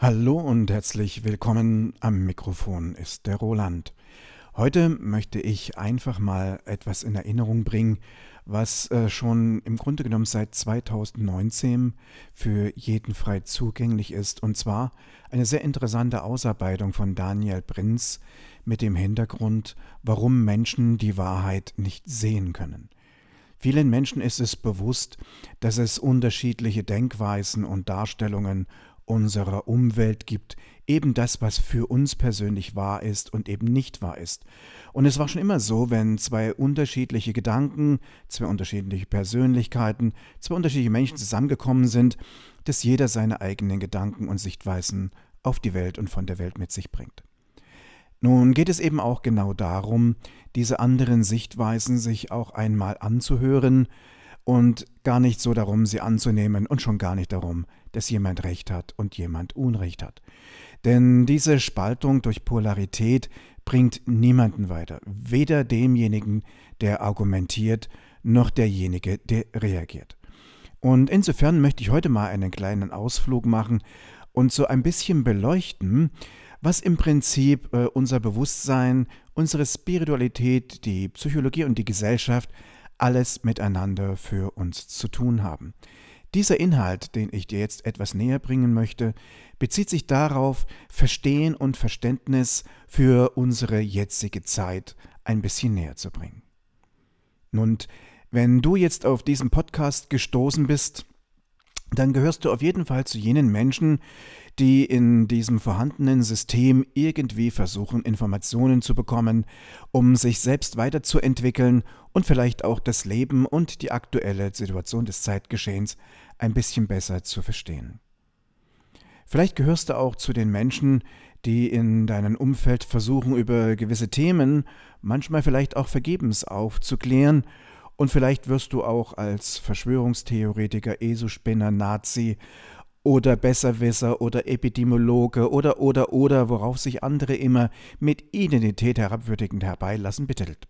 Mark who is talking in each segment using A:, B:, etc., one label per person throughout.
A: Hallo und herzlich willkommen. Am Mikrofon ist der Roland. Heute möchte ich einfach mal etwas in Erinnerung bringen, was äh, schon im Grunde genommen seit 2019 für jeden frei zugänglich ist. Und zwar eine sehr interessante Ausarbeitung von Daniel Prinz mit dem Hintergrund, warum Menschen die Wahrheit nicht sehen können. Vielen Menschen ist es bewusst, dass es unterschiedliche Denkweisen und Darstellungen unserer Umwelt gibt, eben das, was für uns persönlich wahr ist und eben nicht wahr ist. Und es war schon immer so, wenn zwei unterschiedliche Gedanken, zwei unterschiedliche Persönlichkeiten, zwei unterschiedliche Menschen zusammengekommen sind, dass jeder seine eigenen Gedanken und Sichtweisen auf die Welt und von der Welt mit sich bringt. Nun geht es eben auch genau darum, diese anderen Sichtweisen sich auch einmal anzuhören und gar nicht so darum, sie anzunehmen und schon gar nicht darum, dass jemand Recht hat und jemand Unrecht hat. Denn diese Spaltung durch Polarität bringt niemanden weiter, weder demjenigen, der argumentiert, noch derjenige, der reagiert. Und insofern möchte ich heute mal einen kleinen Ausflug machen und so ein bisschen beleuchten, was im Prinzip äh, unser Bewusstsein, unsere Spiritualität, die Psychologie und die Gesellschaft alles miteinander für uns zu tun haben. Dieser Inhalt, den ich dir jetzt etwas näher bringen möchte, bezieht sich darauf, Verstehen und Verständnis für unsere jetzige Zeit ein bisschen näher zu bringen. Nun, wenn du jetzt auf diesen Podcast gestoßen bist, dann gehörst du auf jeden Fall zu jenen Menschen, die in diesem vorhandenen System irgendwie versuchen, Informationen zu bekommen, um sich selbst weiterzuentwickeln und vielleicht auch das Leben und die aktuelle Situation des Zeitgeschehens ein bisschen besser zu verstehen. Vielleicht gehörst du auch zu den Menschen, die in deinem Umfeld versuchen, über gewisse Themen, manchmal vielleicht auch vergebens aufzuklären, und vielleicht wirst du auch als Verschwörungstheoretiker, ESO-Spinner, Nazi oder Besserwisser oder Epidemiologe oder oder oder, worauf sich andere immer mit Identität herabwürdigend herbeilassen, betitelt.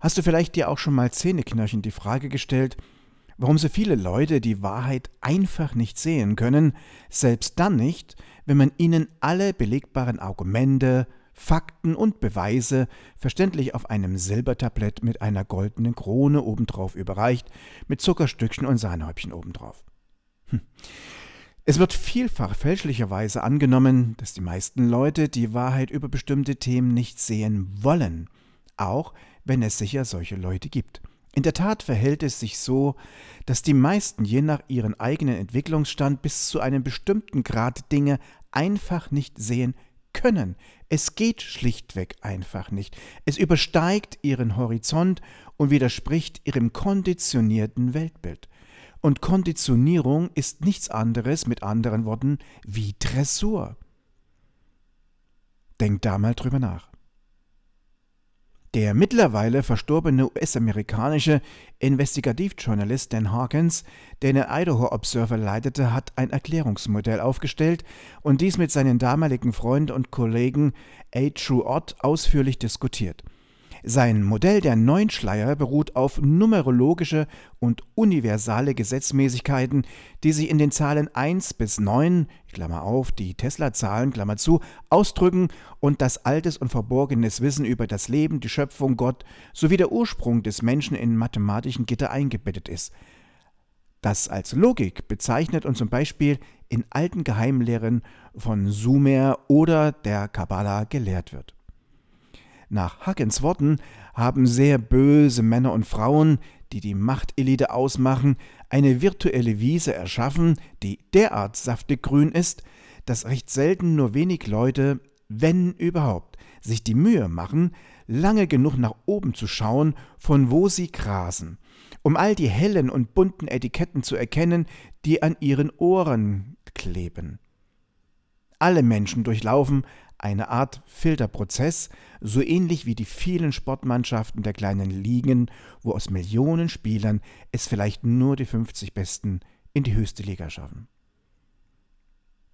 A: Hast du vielleicht dir auch schon mal zähneknirschend die Frage gestellt, warum so viele Leute die Wahrheit einfach nicht sehen können, selbst dann nicht, wenn man ihnen alle belegbaren Argumente, Fakten und Beweise verständlich auf einem Silbertablett mit einer goldenen Krone obendrauf überreicht, mit Zuckerstückchen und Sahnehäubchen obendrauf. Hm. Es wird vielfach fälschlicherweise angenommen, dass die meisten Leute die Wahrheit über bestimmte Themen nicht sehen wollen, auch wenn es sicher solche Leute gibt. In der Tat verhält es sich so, dass die meisten je nach ihrem eigenen Entwicklungsstand bis zu einem bestimmten Grad Dinge einfach nicht sehen können. Es geht schlichtweg einfach nicht. Es übersteigt ihren Horizont und widerspricht ihrem konditionierten Weltbild. Und Konditionierung ist nichts anderes, mit anderen Worten, wie Dressur. Denk da mal drüber nach. Der mittlerweile verstorbene US-amerikanische Investigativjournalist Dan Hawkins, der den Idaho Observer leitete, hat ein Erklärungsmodell aufgestellt und dies mit seinem damaligen Freund und Kollegen A. True Ott ausführlich diskutiert. Sein Modell der Neunschleier beruht auf numerologische und universale Gesetzmäßigkeiten, die sich in den Zahlen 1 bis 9, Klammer auf, die Tesla-Zahlen, Klammer zu, ausdrücken und das altes und verborgenes Wissen über das Leben, die Schöpfung, Gott sowie der Ursprung des Menschen in mathematischen Gitter eingebettet ist. Das als Logik bezeichnet und zum Beispiel in alten Geheimlehren von Sumer oder der Kabbala gelehrt wird. Nach Huckins Worten haben sehr böse Männer und Frauen, die die Machtelite ausmachen, eine virtuelle Wiese erschaffen, die derart saftig grün ist, dass recht selten nur wenig Leute, wenn überhaupt, sich die Mühe machen, lange genug nach oben zu schauen, von wo sie grasen, um all die hellen und bunten Etiketten zu erkennen, die an ihren Ohren kleben. Alle Menschen durchlaufen eine Art Filterprozess, so ähnlich wie die vielen Sportmannschaften der kleinen Ligen, wo aus Millionen Spielern es vielleicht nur die 50 Besten in die höchste Liga schaffen.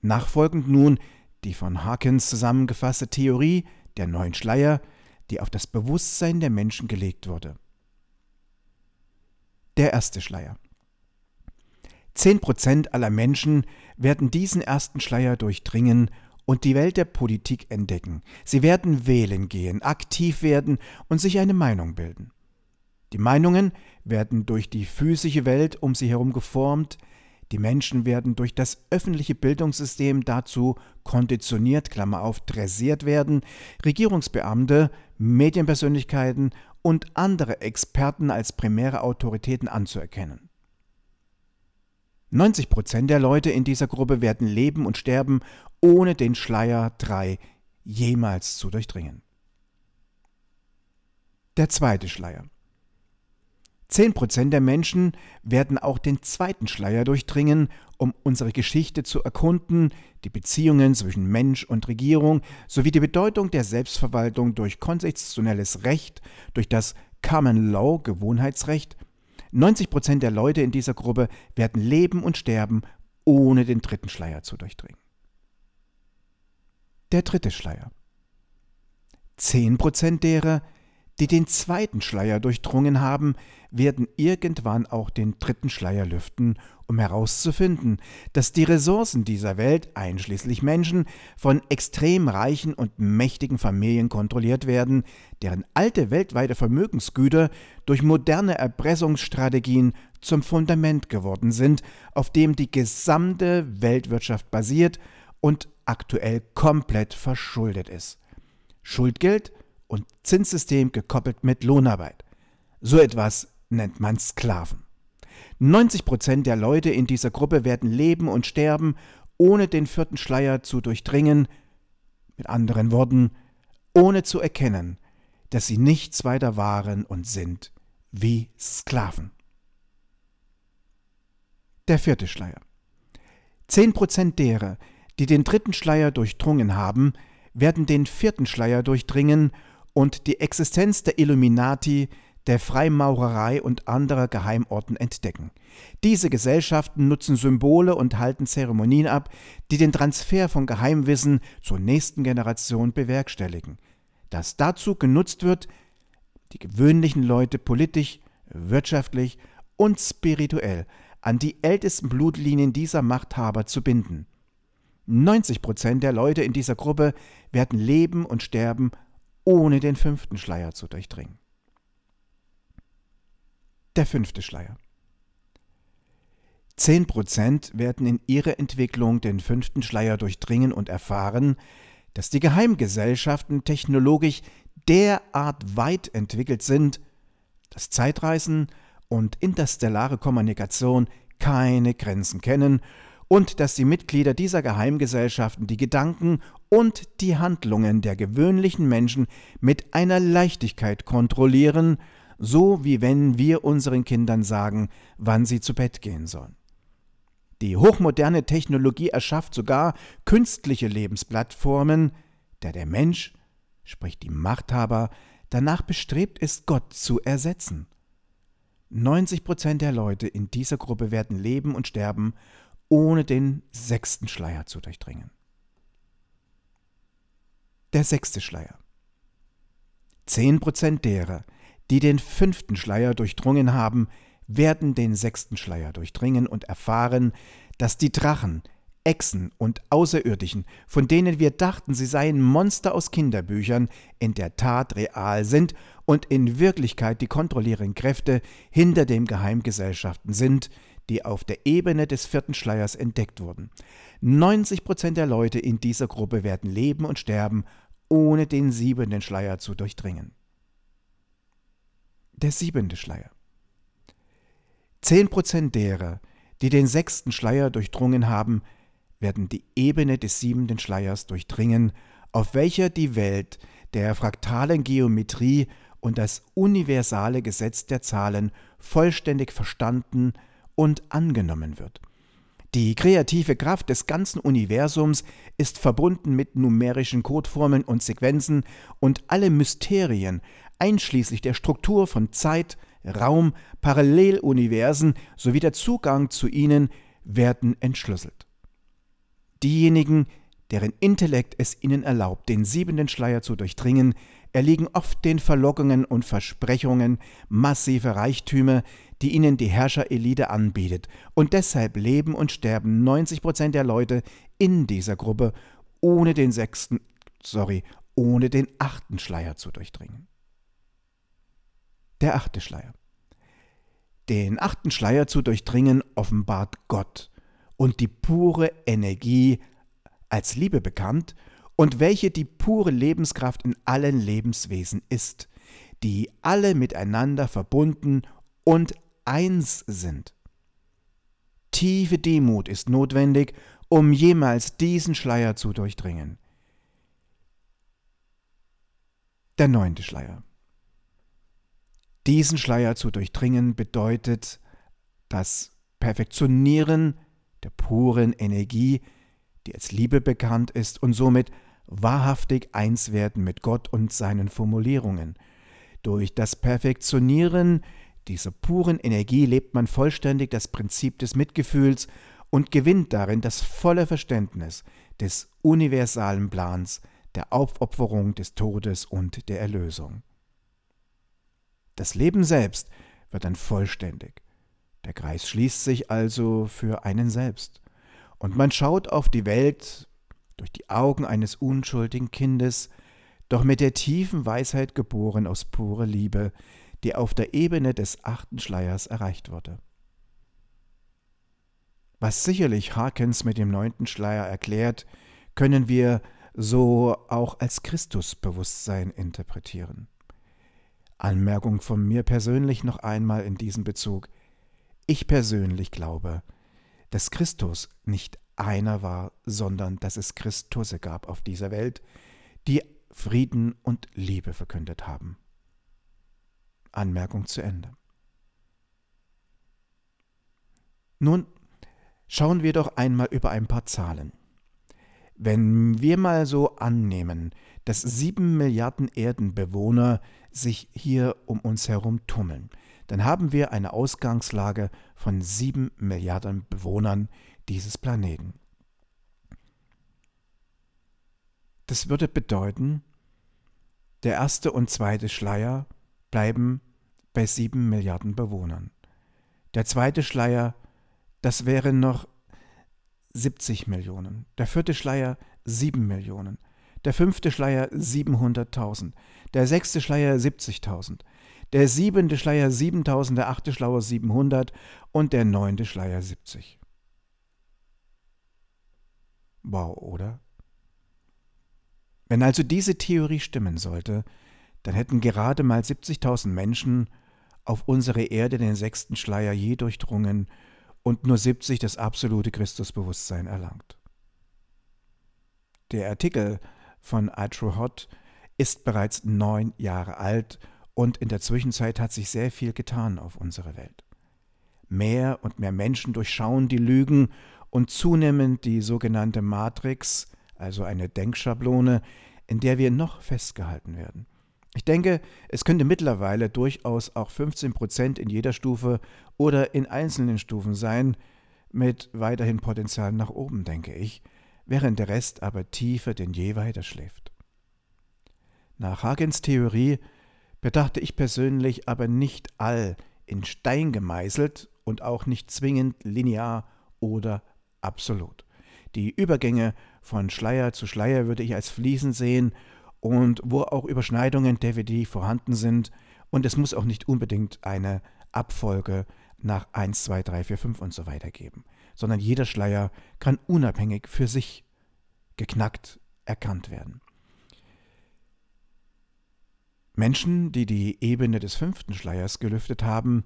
A: Nachfolgend nun die von Hawkins zusammengefasste Theorie der neuen Schleier, die auf das Bewusstsein der Menschen gelegt wurde. Der erste Schleier. Zehn Prozent aller Menschen werden diesen ersten Schleier durchdringen und die Welt der Politik entdecken. Sie werden wählen gehen, aktiv werden und sich eine Meinung bilden. Die Meinungen werden durch die physische Welt um sie herum geformt, die Menschen werden durch das öffentliche Bildungssystem dazu konditioniert, Klammer auf, dressiert werden, Regierungsbeamte, Medienpersönlichkeiten und andere Experten als primäre Autoritäten anzuerkennen. 90 Prozent der Leute in dieser Gruppe werden leben und sterben, ohne den Schleier 3 jemals zu durchdringen. Der zweite Schleier. Zehn Prozent der Menschen werden auch den zweiten Schleier durchdringen, um unsere Geschichte zu erkunden, die Beziehungen zwischen Mensch und Regierung sowie die Bedeutung der Selbstverwaltung durch konstitutionelles Recht, durch das Common Law, Gewohnheitsrecht. 90 Prozent der Leute in dieser Gruppe werden leben und sterben, ohne den dritten Schleier zu durchdringen. Der dritte Schleier. Zehn Prozent derer, die den zweiten Schleier durchdrungen haben, werden irgendwann auch den dritten Schleier lüften, um herauszufinden, dass die Ressourcen dieser Welt, einschließlich Menschen, von extrem reichen und mächtigen Familien kontrolliert werden, deren alte weltweite Vermögensgüter durch moderne Erpressungsstrategien zum Fundament geworden sind, auf dem die gesamte Weltwirtschaft basiert und aktuell komplett verschuldet ist. Schuldgeld und Zinssystem gekoppelt mit Lohnarbeit. So etwas nennt man Sklaven. 90 Prozent der Leute in dieser Gruppe werden leben und sterben, ohne den vierten Schleier zu durchdringen, mit anderen Worten, ohne zu erkennen, dass sie nichts weiter waren und sind wie Sklaven. Der vierte Schleier. Zehn Prozent derer, die den dritten Schleier durchdrungen haben, werden den vierten Schleier durchdringen und die Existenz der Illuminati, der Freimaurerei und anderer Geheimorten entdecken. Diese Gesellschaften nutzen Symbole und halten Zeremonien ab, die den Transfer von Geheimwissen zur nächsten Generation bewerkstelligen. Das dazu genutzt wird, die gewöhnlichen Leute politisch, wirtschaftlich und spirituell an die ältesten Blutlinien dieser Machthaber zu binden. 90 Prozent der Leute in dieser Gruppe werden leben und sterben ohne den fünften Schleier zu durchdringen. Der fünfte Schleier. Zehn Prozent werden in ihrer Entwicklung den fünften Schleier durchdringen und erfahren, dass die Geheimgesellschaften technologisch derart weit entwickelt sind, dass Zeitreisen und interstellare Kommunikation keine Grenzen kennen und dass die Mitglieder dieser Geheimgesellschaften die Gedanken und die Handlungen der gewöhnlichen Menschen mit einer Leichtigkeit kontrollieren, so wie wenn wir unseren Kindern sagen, wann sie zu Bett gehen sollen. Die hochmoderne Technologie erschafft sogar künstliche Lebensplattformen, der der Mensch, sprich die Machthaber, danach bestrebt ist, Gott zu ersetzen. 90 Prozent der Leute in dieser Gruppe werden leben und sterben ohne den sechsten Schleier zu durchdringen. Der sechste Schleier. Zehn Prozent derer, die den fünften Schleier durchdrungen haben, werden den sechsten Schleier durchdringen und erfahren, dass die Drachen, Echsen und Außerirdischen, von denen wir dachten, sie seien Monster aus Kinderbüchern, in der Tat real sind und in Wirklichkeit die kontrollierenden Kräfte hinter den Geheimgesellschaften sind, die auf der Ebene des vierten Schleiers entdeckt wurden. 90 Prozent der Leute in dieser Gruppe werden leben und sterben, ohne den siebenten Schleier zu durchdringen. Der siebente Schleier. 10 Prozent derer, die den sechsten Schleier durchdrungen haben, werden die Ebene des siebenten Schleiers durchdringen, auf welcher die Welt der fraktalen Geometrie und das universale Gesetz der Zahlen vollständig verstanden und angenommen wird. Die kreative Kraft des ganzen Universums ist verbunden mit numerischen Codeformeln und Sequenzen und alle Mysterien, einschließlich der Struktur von Zeit, Raum, Paralleluniversen sowie der Zugang zu ihnen, werden entschlüsselt. Diejenigen, deren Intellekt es ihnen erlaubt, den siebenten Schleier zu durchdringen, erliegen oft den Verlockungen und Versprechungen massiver Reichtümer, die ihnen die Herrscherelite anbietet. Und deshalb leben und sterben 90 Prozent der Leute in dieser Gruppe, ohne den sechsten, sorry, ohne den achten Schleier zu durchdringen. Der achte Schleier. Den achten Schleier zu durchdringen offenbart Gott und die pure Energie als Liebe bekannt und welche die pure Lebenskraft in allen Lebenswesen ist, die alle miteinander verbunden und eins sind. Tiefe Demut ist notwendig, um jemals diesen Schleier zu durchdringen. Der neunte Schleier. Diesen Schleier zu durchdringen bedeutet das Perfektionieren der puren Energie, die als Liebe bekannt ist und somit wahrhaftig eins werden mit Gott und seinen Formulierungen. Durch das Perfektionieren dieser puren Energie lebt man vollständig das Prinzip des Mitgefühls und gewinnt darin das volle Verständnis des universalen Plans der Aufopferung des Todes und der Erlösung. Das Leben selbst wird dann vollständig. Der Kreis schließt sich also für einen selbst. Und man schaut auf die Welt durch die Augen eines unschuldigen Kindes, doch mit der tiefen Weisheit geboren aus purer Liebe, die auf der Ebene des achten Schleiers erreicht wurde. Was sicherlich Harkens mit dem neunten Schleier erklärt, können wir so auch als Christusbewusstsein interpretieren. Anmerkung von mir persönlich noch einmal in diesem Bezug. Ich persönlich glaube, dass Christus nicht einer war, sondern dass es Christusse gab auf dieser Welt, die Frieden und Liebe verkündet haben. Anmerkung zu Ende. Nun schauen wir doch einmal über ein paar Zahlen. Wenn wir mal so annehmen, dass sieben Milliarden Erdenbewohner sich hier um uns herum tummeln, dann haben wir eine Ausgangslage von sieben Milliarden Bewohnern dieses Planeten. Das würde bedeuten, der erste und zweite Schleier bleiben bei sieben Milliarden Bewohnern. Der zweite Schleier, das wären noch 70 Millionen. Der vierte Schleier 7 Millionen. Der fünfte Schleier 700.000. Der sechste Schleier 70.000. Der siebente Schleier 7.000. Der achte Schleier 700. Und der neunte Schleier 70. Wow, oder? Wenn also diese Theorie stimmen sollte, dann hätten gerade mal 70.000 Menschen auf unsere Erde den sechsten Schleier je durchdrungen und nur 70 das absolute Christusbewusstsein erlangt. Der Artikel von Atro Hot ist bereits neun Jahre alt und in der Zwischenzeit hat sich sehr viel getan auf unserer Welt. Mehr und mehr Menschen durchschauen die Lügen und zunehmend die sogenannte Matrix, also eine Denkschablone, in der wir noch festgehalten werden. Ich denke, es könnte mittlerweile durchaus auch 15 Prozent in jeder Stufe oder in einzelnen Stufen sein, mit weiterhin Potenzial nach oben, denke ich, während der Rest aber tiefer denn je weiter schläft. Nach Hagens Theorie bedachte ich persönlich aber nicht all in Stein gemeißelt und auch nicht zwingend linear oder absolut. Die Übergänge von Schleier zu Schleier würde ich als fließend sehen und wo auch Überschneidungen definitiv vorhanden sind. Und es muss auch nicht unbedingt eine Abfolge nach 1, 2, 3, 4, 5 und so weiter geben, sondern jeder Schleier kann unabhängig für sich geknackt erkannt werden. Menschen, die die Ebene des fünften Schleiers gelüftet haben,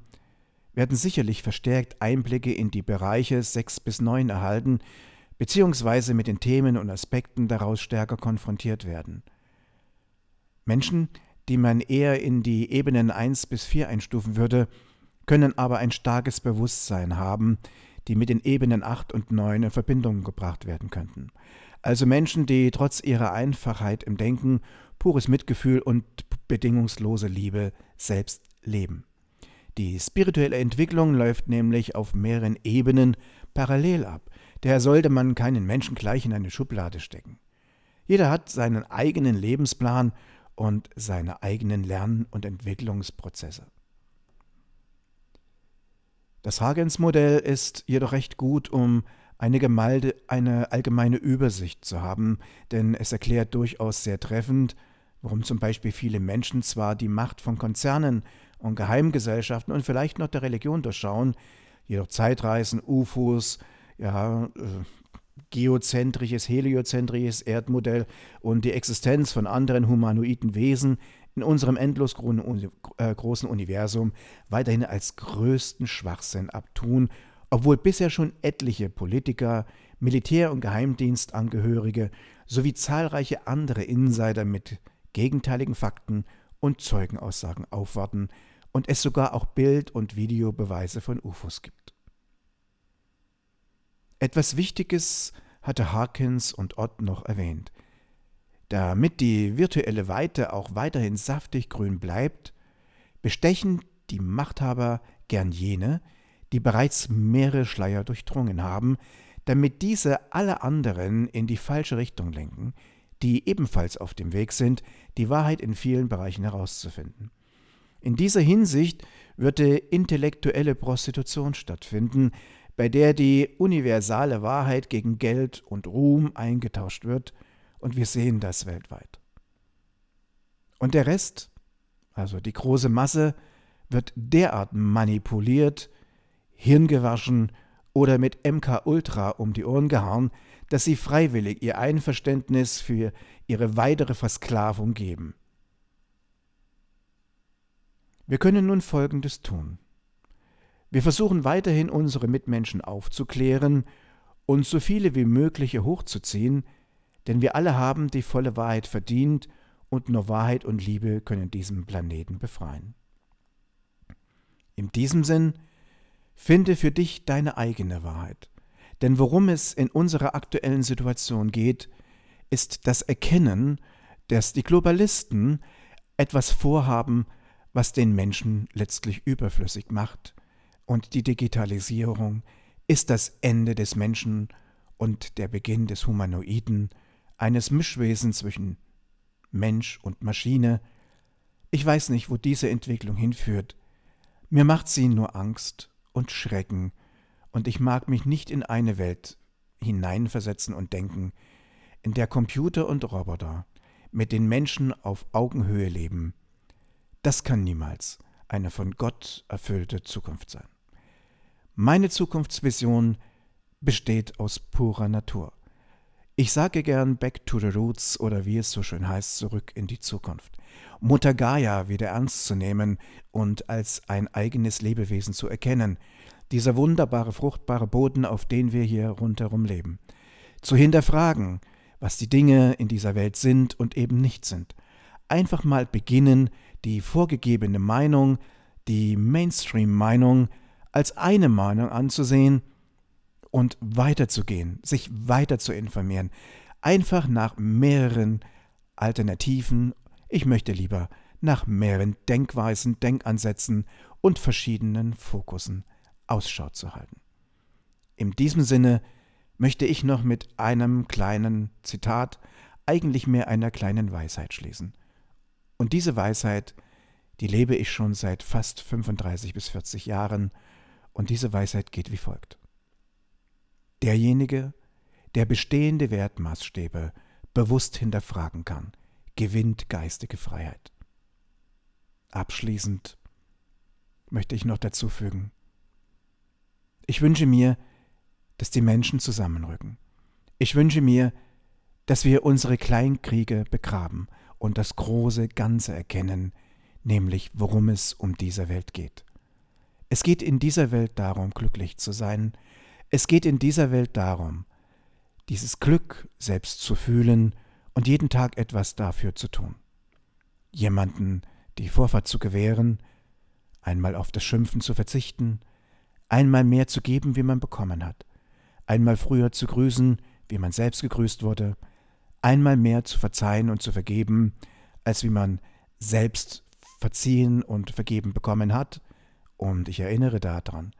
A: werden sicherlich verstärkt Einblicke in die Bereiche 6 bis 9 erhalten, beziehungsweise mit den Themen und Aspekten daraus stärker konfrontiert werden. Menschen, die man eher in die Ebenen 1 bis 4 einstufen würde, können aber ein starkes Bewusstsein haben, die mit den Ebenen 8 und 9 in Verbindung gebracht werden könnten. Also Menschen, die trotz ihrer Einfachheit im Denken pures Mitgefühl und bedingungslose Liebe selbst leben. Die spirituelle Entwicklung läuft nämlich auf mehreren Ebenen parallel ab. Daher sollte man keinen Menschen gleich in eine Schublade stecken. Jeder hat seinen eigenen Lebensplan und seine eigenen Lern- und Entwicklungsprozesse. Das Hagens-Modell ist jedoch recht gut, um eine, Gemalde, eine allgemeine Übersicht zu haben, denn es erklärt durchaus sehr treffend, warum zum Beispiel viele Menschen zwar die Macht von Konzernen und Geheimgesellschaften und vielleicht noch der Religion durchschauen, jedoch Zeitreisen, UFOs, ja, äh, geozentrisches, heliozentrisches Erdmodell und die Existenz von anderen humanoiden Wesen in unserem endlos äh, großen Universum weiterhin als größten Schwachsinn abtun, obwohl bisher schon etliche Politiker, Militär- und Geheimdienstangehörige sowie zahlreiche andere Insider mit gegenteiligen Fakten und Zeugenaussagen aufwarten und es sogar auch Bild- und Videobeweise von UFOs gibt. Etwas Wichtiges hatte Harkins und Ott noch erwähnt. Damit die virtuelle Weite auch weiterhin saftig grün bleibt, bestechen die Machthaber gern jene, die bereits mehrere Schleier durchdrungen haben, damit diese alle anderen in die falsche Richtung lenken, die ebenfalls auf dem Weg sind, die Wahrheit in vielen Bereichen herauszufinden. In dieser Hinsicht würde intellektuelle Prostitution stattfinden, bei der die universale Wahrheit gegen Geld und Ruhm eingetauscht wird und wir sehen das weltweit. Und der Rest, also die große Masse, wird derart manipuliert, hirngewaschen oder mit MK Ultra um die Ohren gehauen, dass sie freiwillig ihr Einverständnis für ihre weitere Versklavung geben. Wir können nun Folgendes tun. Wir versuchen weiterhin unsere Mitmenschen aufzuklären und so viele wie möglich hochzuziehen, denn wir alle haben die volle Wahrheit verdient und nur Wahrheit und Liebe können diesen Planeten befreien. In diesem Sinn, finde für dich deine eigene Wahrheit. Denn worum es in unserer aktuellen Situation geht, ist das Erkennen, dass die Globalisten etwas vorhaben, was den Menschen letztlich überflüssig macht. Und die Digitalisierung ist das Ende des Menschen und der Beginn des Humanoiden eines Mischwesens zwischen Mensch und Maschine. Ich weiß nicht, wo diese Entwicklung hinführt. Mir macht sie nur Angst und Schrecken, und ich mag mich nicht in eine Welt hineinversetzen und denken, in der Computer und Roboter mit den Menschen auf Augenhöhe leben. Das kann niemals eine von Gott erfüllte Zukunft sein. Meine Zukunftsvision besteht aus purer Natur. Ich sage gern Back to the Roots oder wie es so schön heißt, zurück in die Zukunft. Mutter Gaia wieder ernst zu nehmen und als ein eigenes Lebewesen zu erkennen. Dieser wunderbare, fruchtbare Boden, auf den wir hier rundherum leben. Zu hinterfragen, was die Dinge in dieser Welt sind und eben nicht sind. Einfach mal beginnen, die vorgegebene Meinung, die Mainstream-Meinung als eine Meinung anzusehen und weiterzugehen, sich weiter zu informieren, einfach nach mehreren Alternativen, ich möchte lieber nach mehreren Denkweisen, Denkansätzen und verschiedenen Fokussen Ausschau zu halten. In diesem Sinne möchte ich noch mit einem kleinen Zitat, eigentlich mehr einer kleinen Weisheit schließen. Und diese Weisheit, die lebe ich schon seit fast 35 bis 40 Jahren, und diese Weisheit geht wie folgt. Derjenige, der bestehende Wertmaßstäbe bewusst hinterfragen kann, gewinnt geistige Freiheit. Abschließend möchte ich noch dazu fügen, ich wünsche mir, dass die Menschen zusammenrücken. Ich wünsche mir, dass wir unsere Kleinkriege begraben und das große Ganze erkennen, nämlich worum es um diese Welt geht. Es geht in dieser Welt darum, glücklich zu sein, es geht in dieser Welt darum, dieses Glück selbst zu fühlen und jeden Tag etwas dafür zu tun. Jemanden die Vorfahrt zu gewähren, einmal auf das Schimpfen zu verzichten, einmal mehr zu geben, wie man bekommen hat, einmal früher zu grüßen, wie man selbst gegrüßt wurde, einmal mehr zu verzeihen und zu vergeben, als wie man selbst verziehen und vergeben bekommen hat, und ich erinnere daran,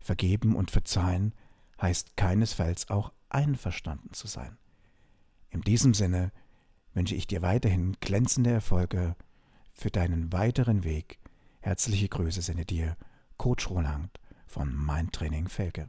A: vergeben und verzeihen heißt keinesfalls auch einverstanden zu sein. In diesem Sinne wünsche ich dir weiterhin glänzende Erfolge für deinen weiteren Weg. Herzliche Grüße sende dir Coach Roland von Mindtraining Felge.